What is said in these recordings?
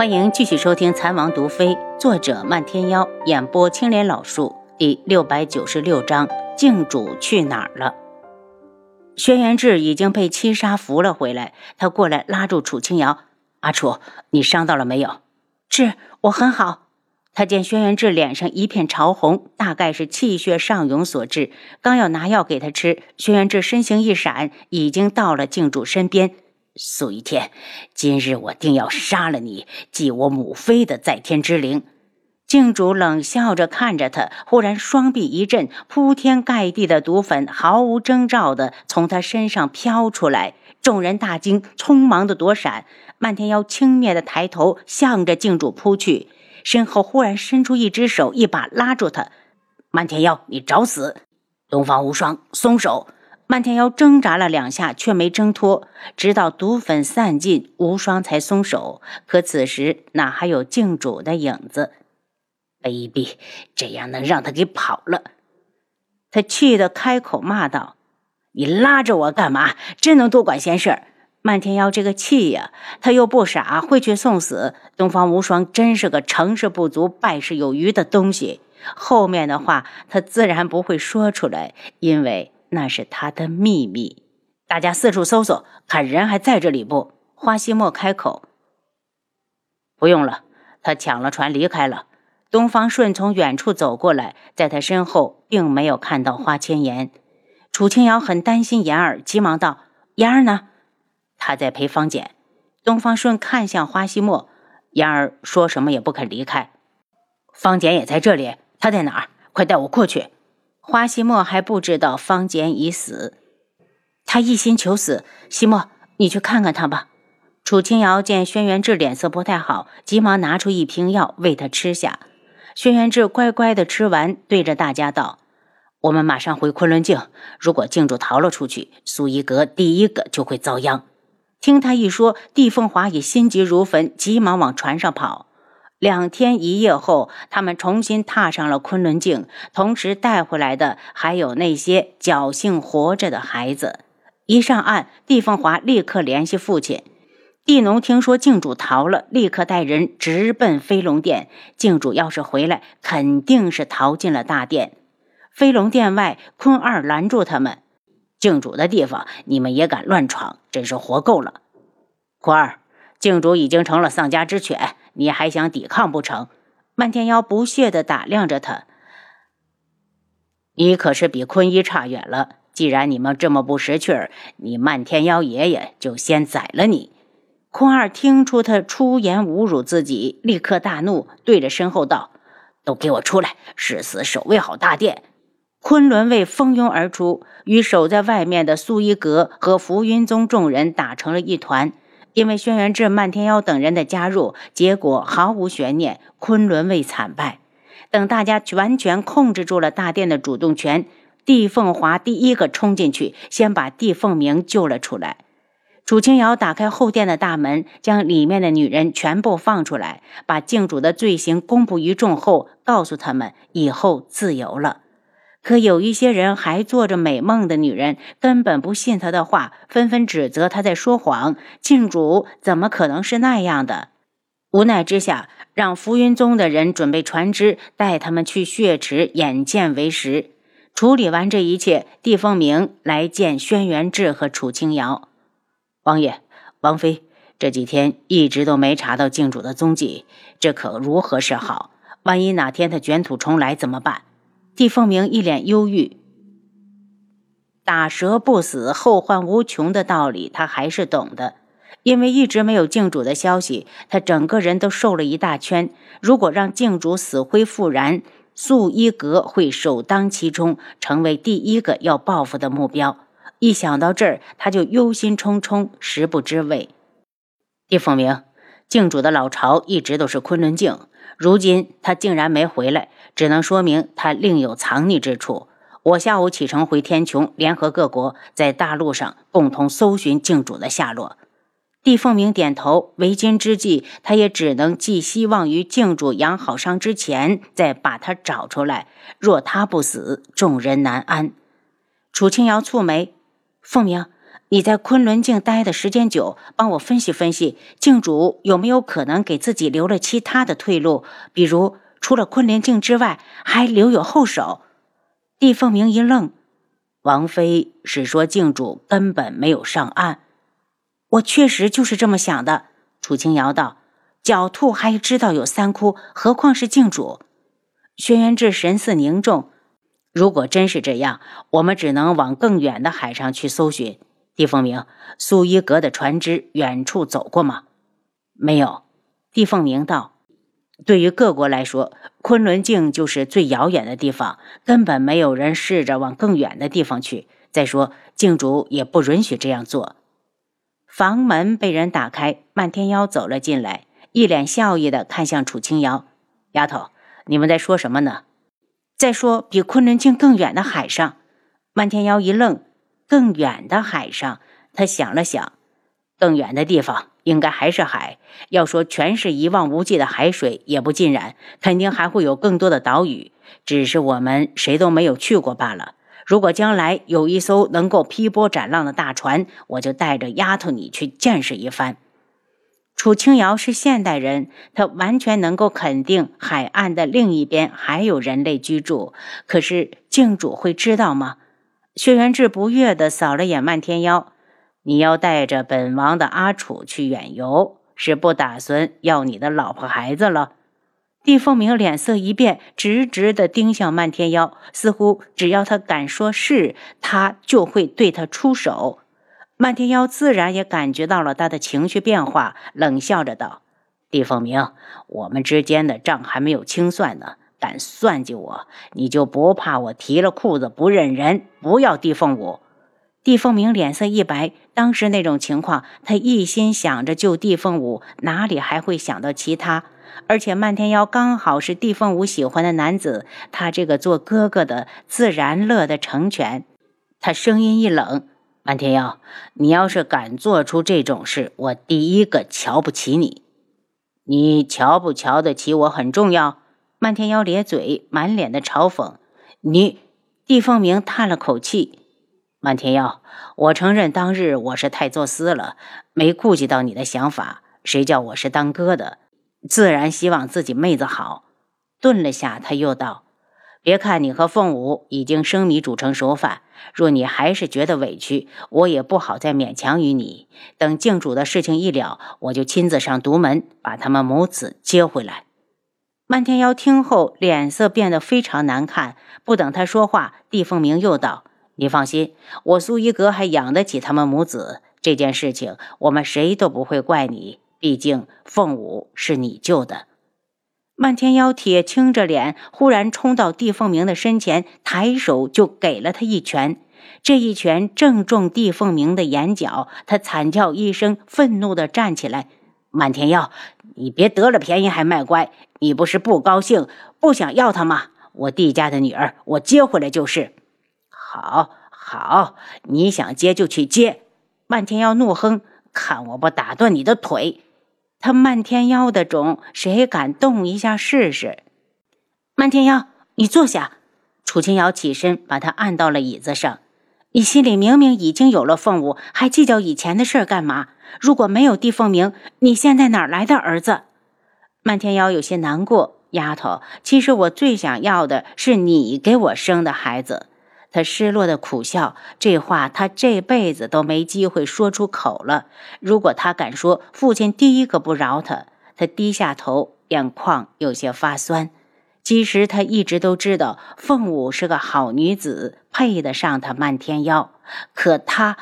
欢迎继续收听《残王毒妃》，作者漫天妖，演播青莲老树，第六百九十六章：靖主去哪儿了？轩辕志已经被七杀扶了回来，他过来拉住楚清瑶：“阿楚，你伤到了没有？”“志，我很好。”他见轩辕志脸上一片潮红，大概是气血上涌所致，刚要拿药给他吃，轩辕志身形一闪，已经到了靖主身边。苏一天，今日我定要杀了你，祭我母妃的在天之灵。靖主冷笑着看着他，忽然双臂一震，铺天盖地的毒粉毫无征兆的从他身上飘出来，众人大惊，匆忙的躲闪。漫天妖轻蔑的抬头，向着靖主扑去，身后忽然伸出一只手，一把拉住他。漫天妖，你找死！东方无双，松手！漫天妖挣扎了两下，却没挣脱，直到毒粉散尽，无双才松手。可此时哪还有靖主的影子？卑鄙！这样能让他给跑了？他气得开口骂道：“你拉着我干嘛？真能多管闲事！”漫天妖这个气呀，他又不傻，会去送死。东方无双真是个成事不足败事有余的东西。后面的话他自然不会说出来，因为。那是他的秘密，大家四处搜索，看人还在这里不？花希墨开口：“不用了，他抢了船离开了。”东方顺从远处走过来，在他身后并没有看到花千颜。楚清瑶很担心言儿，急忙道：“言儿呢？他在陪方简。”东方顺看向花希墨，言儿说什么也不肯离开。方简也在这里，他在哪儿？快带我过去。花希墨还不知道方简已死，他一心求死。希墨，你去看看他吧。楚清瑶见轩辕志脸色不太好，急忙拿出一瓶药喂他吃下。轩辕志乖乖的吃完，对着大家道：“我们马上回昆仑镜。如果镜主逃了出去，苏一阁第一个就会遭殃。”听他一说，帝凤华也心急如焚，急忙往船上跑。两天一夜后，他们重新踏上了昆仑镜，同时带回来的还有那些侥幸活着的孩子。一上岸，帝凤华立刻联系父亲。帝农听说镜主逃了，立刻带人直奔飞龙殿。镜主要是回来，肯定是逃进了大殿。飞龙殿外，坤二拦住他们：“镜主的地方，你们也敢乱闯，真是活够了！”坤二，镜主已经成了丧家之犬。你还想抵抗不成？漫天妖不屑地打量着他。你可是比坤一差远了。既然你们这么不识趣儿，你漫天妖爷爷就先宰了你。坤二听出他出言侮辱自己，立刻大怒，对着身后道：“都给我出来，誓死守卫好大殿！”昆仑卫蜂拥而出，与守在外面的苏一阁和浮云宗众人打成了一团。因为轩辕志、漫天妖等人的加入，结果毫无悬念，昆仑卫惨败。等大家完全控制住了大殿的主动权，帝凤华第一个冲进去，先把帝凤鸣救了出来。楚清瑶打开后殿的大门，将里面的女人全部放出来，把靖主的罪行公布于众后，告诉他们以后自由了。可有一些人还做着美梦的女人，根本不信他的话，纷纷指责他在说谎。靖主怎么可能是那样的？无奈之下，让浮云宗的人准备船只，带他们去血池眼见为实。处理完这一切，帝凤鸣来见轩辕志和楚清瑶。王爷、王妃这几天一直都没查到靖主的踪迹，这可如何是好？万一哪天他卷土重来怎么办？帝凤鸣一脸忧郁，打蛇不死，后患无穷的道理他还是懂的。因为一直没有靖主的消息，他整个人都瘦了一大圈。如果让靖主死灰复燃，素衣阁会首当其冲，成为第一个要报复的目标。一想到这儿，他就忧心忡忡，食不知味。帝凤鸣，靖主的老巢一直都是昆仑镜。如今他竟然没回来，只能说明他另有藏匿之处。我下午启程回天穹，联合各国在大陆上共同搜寻镜主的下落。帝凤鸣点头，为今之计，他也只能寄希望于镜主养好伤之前再把他找出来。若他不死，众人难安。楚清瑶蹙眉：“凤鸣，你在昆仑镜待的时间久，帮我分析分析，镜主有没有可能给自己留了其他的退路？比如除了昆仑镜之外，还留有后手？帝凤鸣一愣，王妃是说镜主根本没有上岸。我确实就是这么想的。楚清瑶道：“狡兔还知道有三窟，何况是镜主？”轩辕志神色凝重。如果真是这样，我们只能往更远的海上去搜寻。帝凤鸣，苏一阁的船只远处走过吗？没有。帝凤鸣道：“对于各国来说，昆仑镜就是最遥远的地方，根本没有人试着往更远的地方去。再说，镜主也不允许这样做。”房门被人打开，漫天妖走了进来，一脸笑意的看向楚清瑶：“丫头，你们在说什么呢？”再说，比昆仑镜更远的海上，漫天妖一愣。更远的海上，他想了想，更远的地方应该还是海。要说全是一望无际的海水，也不尽然，肯定还会有更多的岛屿，只是我们谁都没有去过罢了。如果将来有一艘能够劈波斩浪的大船，我就带着丫头你去见识一番。楚清瑶是现代人，他完全能够肯定海岸的另一边还有人类居住。可是镜主会知道吗？轩辕志不悦地扫了眼漫天妖：“你要带着本王的阿楚去远游，是不打算要你的老婆孩子了？”帝凤鸣脸色一变，直直地盯向漫天妖，似乎只要他敢说是，他就会对他出手。漫天妖自然也感觉到了他的情绪变化，冷笑着道：“帝凤鸣，我们之间的账还没有清算呢，敢算计我，你就不怕我提了裤子不认人？不要帝凤舞！”帝凤鸣脸色一白，当时那种情况，他一心想着救帝凤舞，哪里还会想到其他？而且漫天妖刚好是帝凤舞喜欢的男子，他这个做哥哥的自然乐得成全。他声音一冷。漫天妖，你要是敢做出这种事，我第一个瞧不起你。你瞧不瞧得起我很重要。漫天妖咧嘴，满脸的嘲讽。你，帝凤鸣叹了口气。漫天妖，我承认当日我是太作死了，没顾及到你的想法。谁叫我是当哥的，自然希望自己妹子好。顿了下，他又道。别看你和凤舞已经生米煮成熟饭，若你还是觉得委屈，我也不好再勉强于你。等静主的事情一了，我就亲自上独门把他们母子接回来。漫天妖听后脸色变得非常难看。不等他说话，帝凤鸣又道：“你放心，我苏一阁还养得起他们母子。这件事情，我们谁都不会怪你。毕竟凤舞是你救的。”漫天妖铁青着脸，忽然冲到帝凤鸣的身前，抬手就给了他一拳。这一拳正中帝凤鸣的眼角，他惨叫一声，愤怒地站起来：“漫天妖，你别得了便宜还卖乖！你不是不高兴，不想要她吗？我弟家的女儿，我接回来就是。好，好，你想接就去接。”漫天妖怒哼：“看我不打断你的腿！”他漫天妖的种，谁敢动一下试试？漫天妖，你坐下。楚清瑶起身，把他按到了椅子上。你心里明明已经有了凤舞，还计较以前的事儿干嘛？如果没有帝凤鸣，你现在哪来的儿子？漫天妖有些难过。丫头，其实我最想要的是你给我生的孩子。他失落的苦笑，这话他这辈子都没机会说出口了。如果他敢说，父亲第一个不饶他。他低下头，眼眶有些发酸。其实他一直都知道凤舞是个好女子，配得上他漫天妖。可他，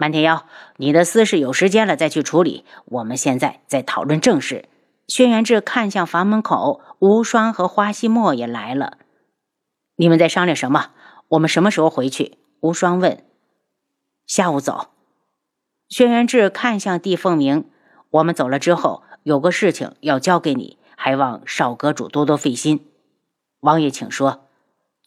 漫天妖，你的私事有时间了再去处理。我们现在在讨论正事。轩辕志看向房门口，无双和花希墨也来了。你们在商量什么？我们什么时候回去？无双问。下午走。轩辕志看向帝凤鸣：“我们走了之后，有个事情要交给你，还望少阁主多多费心。”王爷，请说。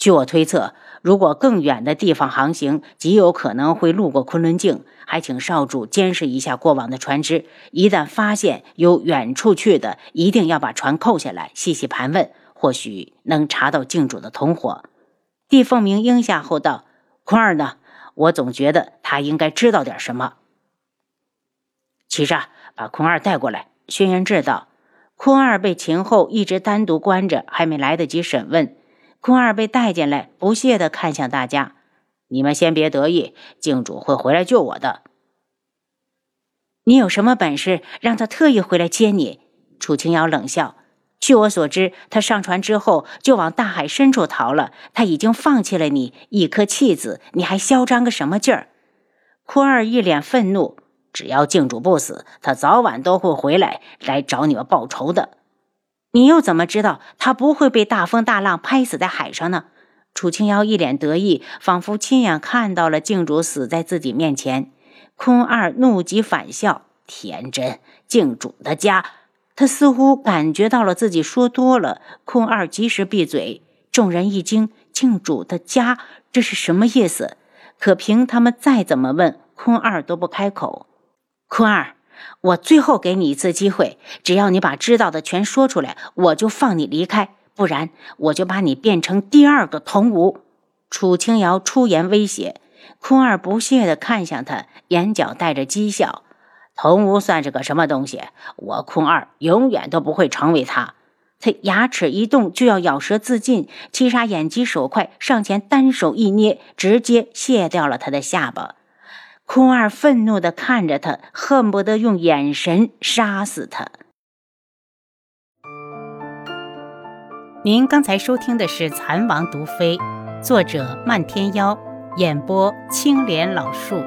据我推测，如果更远的地方航行，极有可能会路过昆仑镜，还请少主监视一下过往的船只。一旦发现有远处去的，一定要把船扣下来，细细盘问，或许能查到镜主的同伙。帝凤鸣应下后道：“坤儿呢？我总觉得他应该知道点什么。七杀，把坤二带过来。轩辕志道。坤二被秦后一直单独关着，还没来得及审问。坤二被带进来，不屑地看向大家：“你们先别得意，靖主会回来救我的。你有什么本事，让他特意回来接你？”楚清瑶冷笑：“据我所知，他上船之后就往大海深处逃了。他已经放弃了你，一颗弃子，你还嚣张个什么劲儿？”坤二一脸愤怒。只要靖主不死，他早晚都会回来来找你们报仇的。你又怎么知道他不会被大风大浪拍死在海上呢？楚清瑶一脸得意，仿佛亲眼看到了静主死在自己面前。空二怒极反笑：“天真，静主的家。”他似乎感觉到了自己说多了。空二及时闭嘴，众人一惊：“静主的家，这是什么意思？”可凭他们再怎么问，空二都不开口。坤二，我最后给你一次机会，只要你把知道的全说出来，我就放你离开；不然，我就把你变成第二个童武。楚清瑶出言威胁。坤儿不屑地看向他，眼角带着讥笑：“童武算是个什么东西？我坤儿永远都不会成为他。”他牙齿一动就要咬舌自尽，七杀眼疾手快，上前单手一捏，直接卸掉了他的下巴。空二愤怒的看着他，恨不得用眼神杀死他。您刚才收听的是《蚕王毒妃》，作者漫天妖，演播青莲老树。